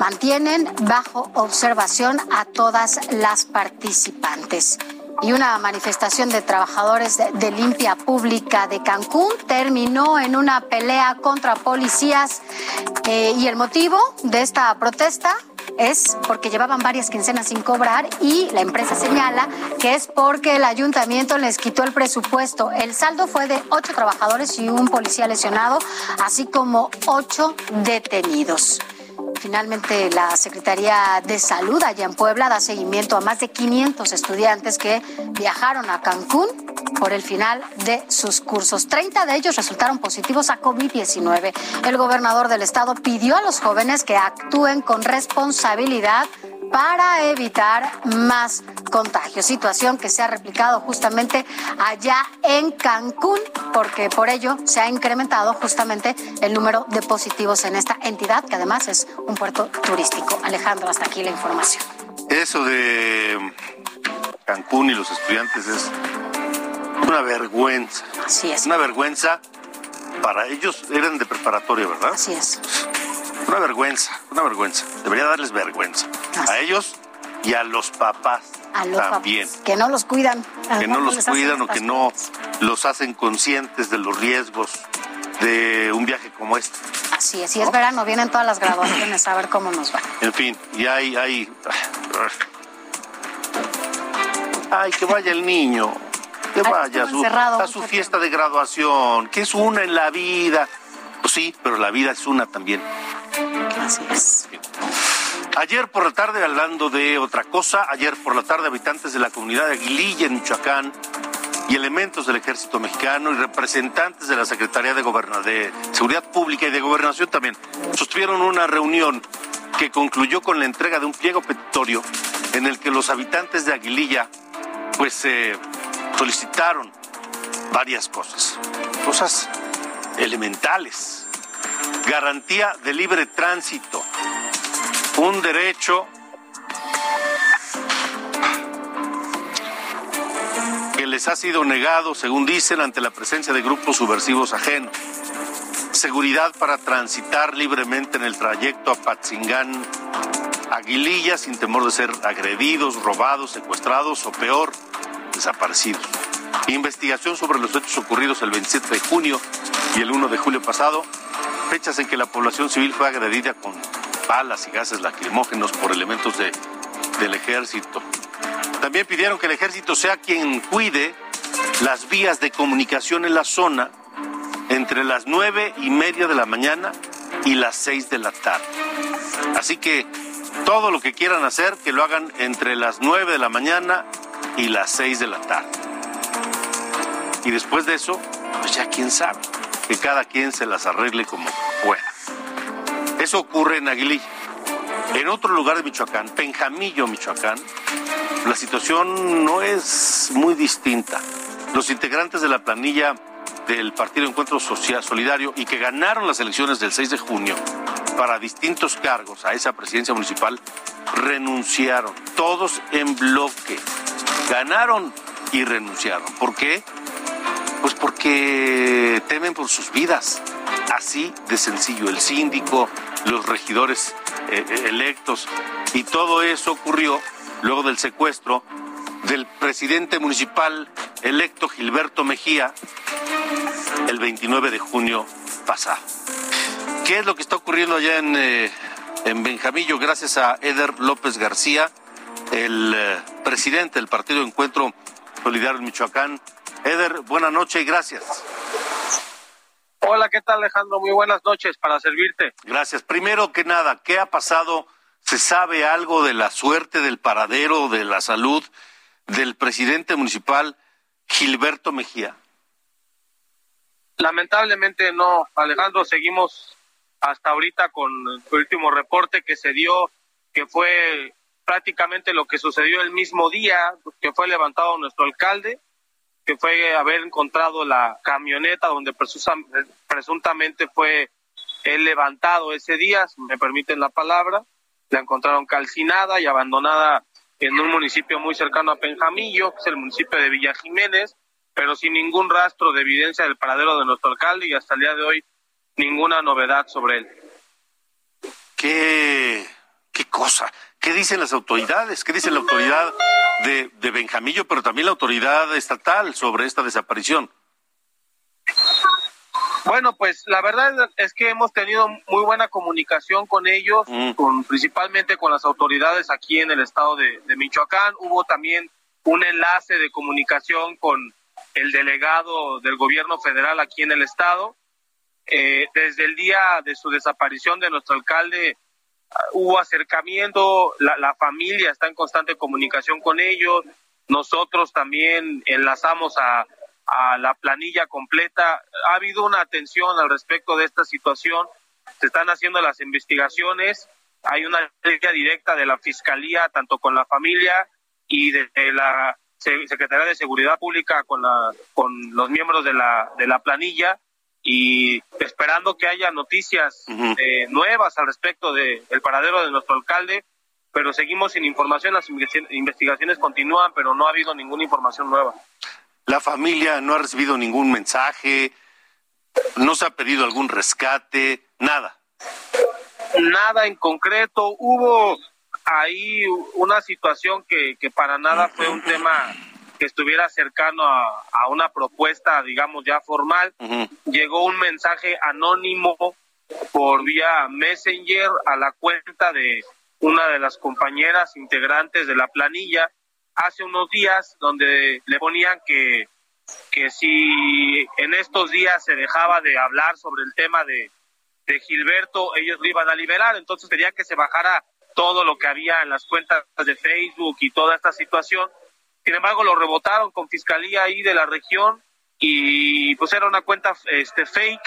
[SPEAKER 4] mantienen bajo observación a todas las participantes. Y una manifestación de trabajadores de, de limpia pública de Cancún terminó en una pelea contra policías. Eh, y el motivo de esta protesta es porque llevaban varias quincenas sin cobrar y la empresa señala que es porque el ayuntamiento les quitó el presupuesto. El saldo fue de ocho trabajadores y un policía lesionado, así como ocho detenidos. Finalmente, la Secretaría de Salud allá en Puebla da seguimiento a más de 500 estudiantes que viajaron a Cancún por el final de sus cursos. 30 de ellos resultaron positivos a COVID-19. El gobernador del estado pidió a los jóvenes que actúen con responsabilidad para evitar más contagios, situación que se ha replicado justamente allá en Cancún, porque por ello se ha incrementado justamente el número de positivos en esta entidad, que además es un puerto turístico. Alejandro, hasta aquí la información.
[SPEAKER 3] Eso de Cancún y los estudiantes es una vergüenza.
[SPEAKER 4] Así es.
[SPEAKER 3] Una vergüenza para ellos, eran de preparatoria, ¿verdad?
[SPEAKER 4] Así es.
[SPEAKER 3] Una vergüenza, una vergüenza. Debería darles vergüenza. A ellos y a los papás
[SPEAKER 4] A los
[SPEAKER 3] también.
[SPEAKER 4] papás, que no los cuidan.
[SPEAKER 3] Que no los cuidan o que no los hacen conscientes de los riesgos de un viaje como este.
[SPEAKER 4] Así es, si es verano, vienen todas las graduaciones a ver cómo nos va.
[SPEAKER 3] En fin, y hay, hay Ay, que vaya el niño, que
[SPEAKER 4] Ay,
[SPEAKER 3] vaya a su, a fiesta de graduación, que es una en la vida. Pues sí, pero la vida es una también.
[SPEAKER 4] Así es.
[SPEAKER 3] Ayer por la tarde, hablando de otra cosa, ayer por la tarde habitantes de la comunidad de Aguililla en Michoacán y elementos del ejército mexicano y representantes de la Secretaría de, Goberna- de Seguridad Pública y de Gobernación también sostuvieron una reunión que concluyó con la entrega de un pliego petitorio en el que los habitantes de Aguililla pues eh, solicitaron varias cosas, cosas elementales, garantía de libre tránsito, un derecho que les ha sido negado, según dicen, ante la presencia de grupos subversivos ajenos. Seguridad para transitar libremente en el trayecto a Patzingán, Aguililla, sin temor de ser agredidos, robados, secuestrados o peor, desaparecidos. Investigación sobre los hechos ocurridos el 27 de junio y el 1 de julio pasado, fechas en que la población civil fue agredida con balas y gases lacrimógenos por elementos de, del ejército. También pidieron que el ejército sea quien cuide las vías de comunicación en la zona entre las nueve y media de la mañana y las seis de la tarde. Así que todo lo que quieran hacer, que lo hagan entre las nueve de la mañana y las seis de la tarde. Y después de eso, pues ya quién sabe, que cada quien se las arregle como pueda. Eso ocurre en Aguililla. En otro lugar de Michoacán, Penjamillo, Michoacán, la situación no es muy distinta. Los integrantes de la planilla del Partido Encuentro Social Solidario y que ganaron las elecciones del 6 de junio para distintos cargos a esa presidencia municipal renunciaron, todos en bloque. Ganaron y renunciaron. ¿Por qué? Pues porque temen por sus vidas. Así de sencillo. El síndico, los regidores eh, eh, electos y todo eso ocurrió luego del secuestro del presidente municipal electo Gilberto Mejía el 29 de junio pasado. ¿Qué es lo que está ocurriendo allá en, eh, en Benjamillo gracias a Eder López García, el eh, presidente del Partido Encuentro Solidario en Michoacán? Eder, buena noche y gracias.
[SPEAKER 9] Hola, ¿qué tal Alejandro? Muy buenas noches para servirte.
[SPEAKER 3] Gracias. Primero que nada, ¿qué ha pasado? ¿Se sabe algo de la suerte, del paradero, de la salud del presidente municipal Gilberto Mejía?
[SPEAKER 9] Lamentablemente no, Alejandro, seguimos hasta ahorita con el último reporte que se dio, que fue prácticamente lo que sucedió el mismo día, que fue levantado nuestro alcalde, que fue haber encontrado la camioneta donde presuntamente fue levantado ese día, si me permiten la palabra, la encontraron calcinada y abandonada en un municipio muy cercano a Penjamillo, que es el municipio de Villa Jiménez, pero sin ningún rastro de evidencia del paradero de nuestro alcalde y hasta el día de hoy ninguna novedad sobre él.
[SPEAKER 3] ¿Qué, qué cosa? ¿Qué dicen las autoridades? ¿Qué dice la autoridad de, de Benjamillo, pero también la autoridad estatal sobre esta desaparición?
[SPEAKER 9] Bueno, pues la verdad es que hemos tenido muy buena comunicación con ellos, con, principalmente con las autoridades aquí en el estado de, de Michoacán. Hubo también un enlace de comunicación con el delegado del gobierno federal aquí en el estado. Eh, desde el día de su desaparición de nuestro alcalde hubo acercamiento, la, familia está en constante comunicación con ellos, nosotros también enlazamos a, a la planilla completa. Ha habido una atención al respecto de esta situación, se están haciendo las investigaciones, hay una línea directa de la fiscalía, tanto con la familia y de, de la Se- Secretaría de Seguridad Pública con, la, con los miembros de la, de la planilla y esperando que haya noticias eh, nuevas al respecto del paradero de nuestro alcalde, pero seguimos sin información, las investi- investigaciones continúan, pero no ha habido ninguna información nueva.
[SPEAKER 3] La familia no ha recibido ningún mensaje, no se ha pedido algún rescate, nada.
[SPEAKER 9] Nada en concreto, hubo ahí una situación que, que para nada fue un (clears throat) tema que estuviera cercano a, a una propuesta, digamos, ya formal. Llegó un mensaje anónimo por vía Messenger a la cuenta de una de las compañeras integrantes de la planilla hace unos días donde le ponían que, que si en estos días se dejaba de hablar sobre el tema de, de Gilberto, ellos lo iban a liberar, entonces quería que se bajara todo lo que había en las cuentas de Facebook y toda esta situación. Sin embargo, lo rebotaron con fiscalía ahí de la región y pues era una cuenta este fake,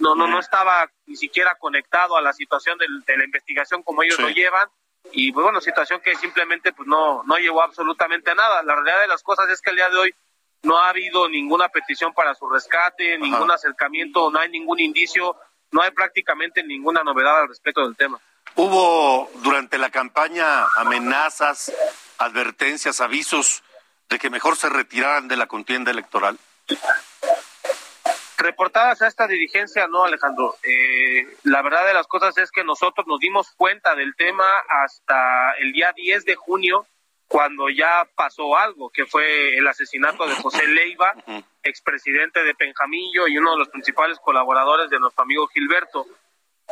[SPEAKER 9] no no no estaba ni siquiera conectado a la situación de la investigación como ellos lo llevan. Y pues bueno, situación que simplemente pues no no llevó absolutamente a nada. La realidad de las cosas es que el día de hoy no ha habido ninguna petición para su rescate, ningún acercamiento, no hay ningún indicio, no hay prácticamente ninguna novedad al respecto del tema.
[SPEAKER 3] ¿Hubo durante la campaña amenazas, advertencias, avisos de que mejor se retiraran de la contienda electoral?
[SPEAKER 9] Reportadas a esta dirigencia, no, Alejandro. Eh, la verdad de las cosas es que nosotros nos dimos cuenta del tema hasta el día 10 de junio, cuando ya pasó algo, que fue el asesinato de José Leiva, expresidente de Penjamillo y uno de los principales colaboradores de nuestro amigo Gilberto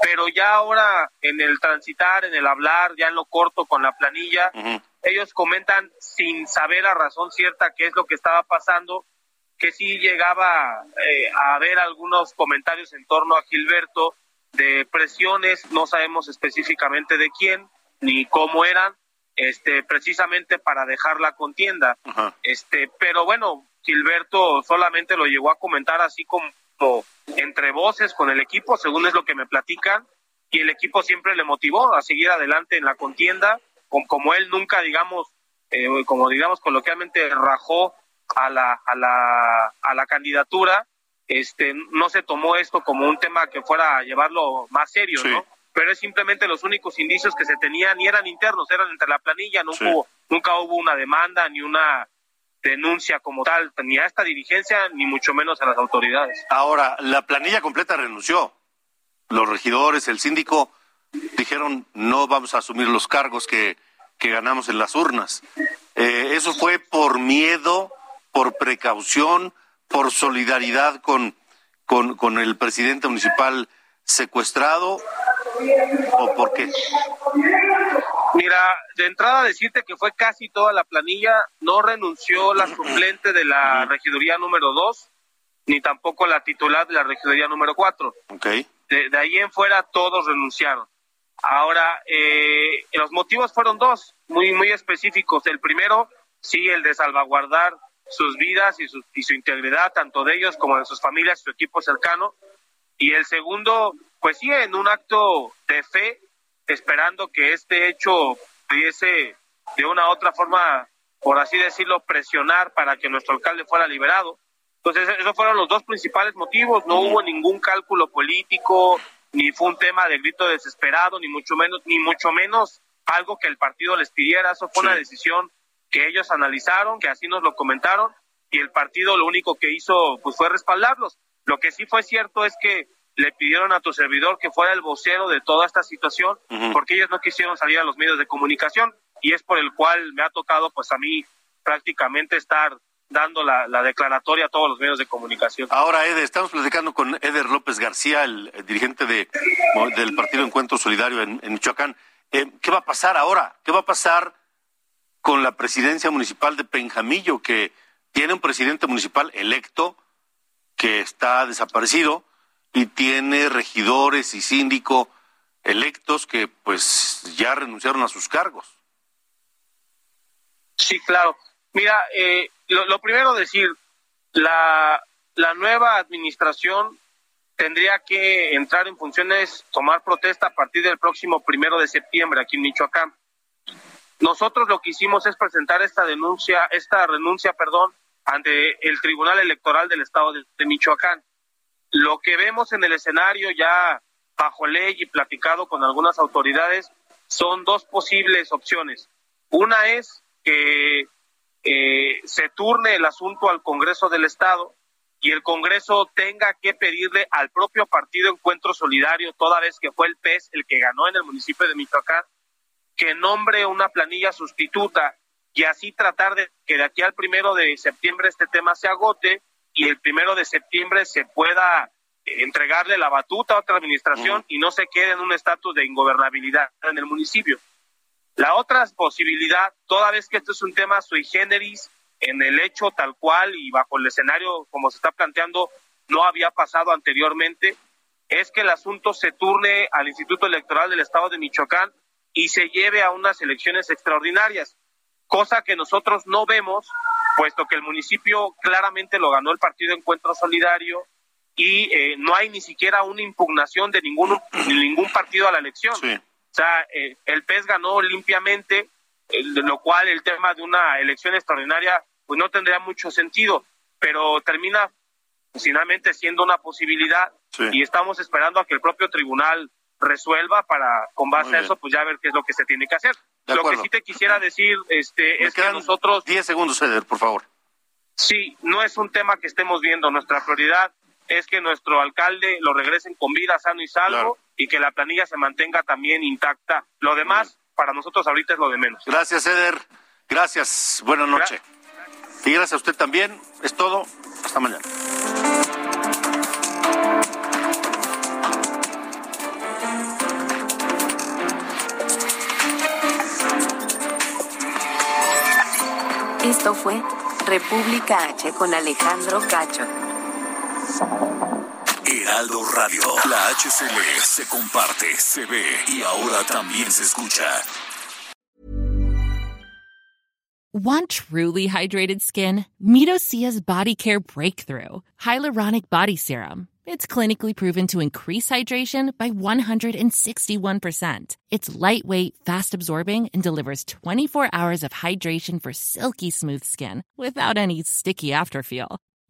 [SPEAKER 9] pero ya ahora en el transitar, en el hablar, ya en lo corto con la planilla, ellos comentan sin saber a razón cierta qué es lo que estaba pasando, que sí llegaba eh, a haber algunos comentarios en torno a Gilberto de presiones, no sabemos específicamente de quién ni cómo eran, este precisamente para dejar la contienda. Este, pero bueno, Gilberto solamente lo llegó a comentar así como entre voces con el equipo, según es lo que me platican, y el equipo siempre le motivó a seguir adelante en la contienda, como, él nunca, digamos, eh, como digamos coloquialmente, rajó a la, a la, a la candidatura, este, no se tomó esto como un tema que fuera a llevarlo más serio, ¿no? Pero es simplemente los únicos indicios que se tenían y eran internos, eran entre la planilla, no hubo, nunca hubo una demanda ni una denuncia como tal, ni a esta dirigencia, ni mucho menos a las autoridades.
[SPEAKER 3] Ahora, la planilla completa renunció. Los regidores, el síndico, dijeron no vamos a asumir los cargos que, que ganamos en las urnas. Eh, ¿Eso fue por miedo, por precaución, por solidaridad con, con, con el presidente municipal secuestrado o por qué?
[SPEAKER 9] Mira, de entrada decirte que fue casi toda la planilla, no renunció la suplente de la regiduría número 2, ni tampoco la titular de la regiduría número 4.
[SPEAKER 3] Okay.
[SPEAKER 9] De, ahí en fuera todos renunciaron. Ahora, eh, los motivos fueron dos, muy, muy específicos. El primero, sí, el de salvaguardar sus vidas y su, y su integridad, tanto de ellos como de sus familias, su equipo cercano. Y el segundo, pues sí, en un acto de fe esperando que este hecho pudiese de una u otra forma, por así decirlo, presionar para que nuestro alcalde fuera liberado. Entonces, esos fueron los dos principales motivos. No hubo ningún cálculo político, ni fue un tema de grito desesperado, ni mucho menos, ni mucho menos algo que el partido les pidiera. Eso fue una decisión que ellos analizaron, que así nos lo comentaron, y el partido lo único que hizo pues fue respaldarlos. Lo que sí fue cierto es que le pidieron a tu servidor que fuera el vocero de toda esta situación, porque ellos no quisieron salir a los medios de comunicación y es por el cual me ha tocado pues a mí prácticamente estar dando la, declaratoria a todos los medios de comunicación.
[SPEAKER 3] Ahora, Eder, estamos platicando con Eder López García, el, dirigente de, del Partido Encuentro Solidario en, Michoacán. Eh, ¿Qué va a pasar ahora? ¿Qué va a pasar con la presidencia municipal de Penjamillo, que tiene un presidente municipal electo que está desaparecido? y tiene regidores y síndico electos que pues ya renunciaron a sus cargos.
[SPEAKER 9] Sí, claro. Mira, eh, lo, primero decir, la, la nueva administración tendría que entrar en funciones, tomar protesta a partir del próximo primero de septiembre aquí en Michoacán. Nosotros lo que hicimos es presentar esta denuncia, esta renuncia, perdón, ante el Tribunal Electoral del Estado de Michoacán. Lo que vemos en el escenario ya bajo ley y platicado con algunas autoridades son dos posibles opciones. Una es que eh, se turne el asunto al Congreso del Estado y el Congreso tenga que pedirle al propio Partido Encuentro Solidario, toda vez que fue el PES el que ganó en el municipio de Michoacán, que nombre una planilla sustituta y así tratar de que de aquí al primero de septiembre este tema se agote y el primero de septiembre se pueda eh, entregarle la batuta a otra administración y no se quede en un estatus de ingobernabilidad en el municipio. La otra posibilidad, toda vez que esto es un tema sui generis, en el hecho tal cual y bajo el escenario como se está planteando, no había pasado anteriormente, es que el asunto se turne al Instituto Electoral del Estado de Michoacán y se lleve a unas elecciones extraordinarias, cosa que nosotros no vemos, puesto que el municipio claramente lo ganó el Partido Encuentro Solidario y eh, no hay ni siquiera una impugnación de ningún, ningún partido a la elección. O sea, eh, el PES ganó limpiamente, lo cual el tema de una elección extraordinaria pues no tendría mucho sentido, pero termina finalmente siendo una posibilidad y estamos esperando a que el propio tribunal resuelva para con base a eso pues ya ver qué es lo que se tiene que hacer. Lo que sí te quisiera decir este es que nosotros
[SPEAKER 3] 10 segundos, Eder, por favor.
[SPEAKER 9] Sí, no es un tema que estemos viendo, nuestra prioridad es que nuestro alcalde lo regresen con vida sano y salvo y que la planilla se mantenga también intacta. Lo demás, para nosotros ahorita es lo de menos.
[SPEAKER 3] Gracias, Eder. Gracias. Buenas noches. Y gracias a usted también. Es todo. Hasta mañana.
[SPEAKER 2] Esto fue República H con Alejandro Cacho.
[SPEAKER 1] Heraldo Radio. La HCL se comparte, se ve y ahora también se escucha.
[SPEAKER 10] Want truly hydrated skin? Medocia's Body Care Breakthrough Hyaluronic Body Serum. It's clinically proven to increase hydration by 161%. It's lightweight, fast absorbing, and delivers 24 hours of hydration for silky smooth skin without any sticky afterfeel.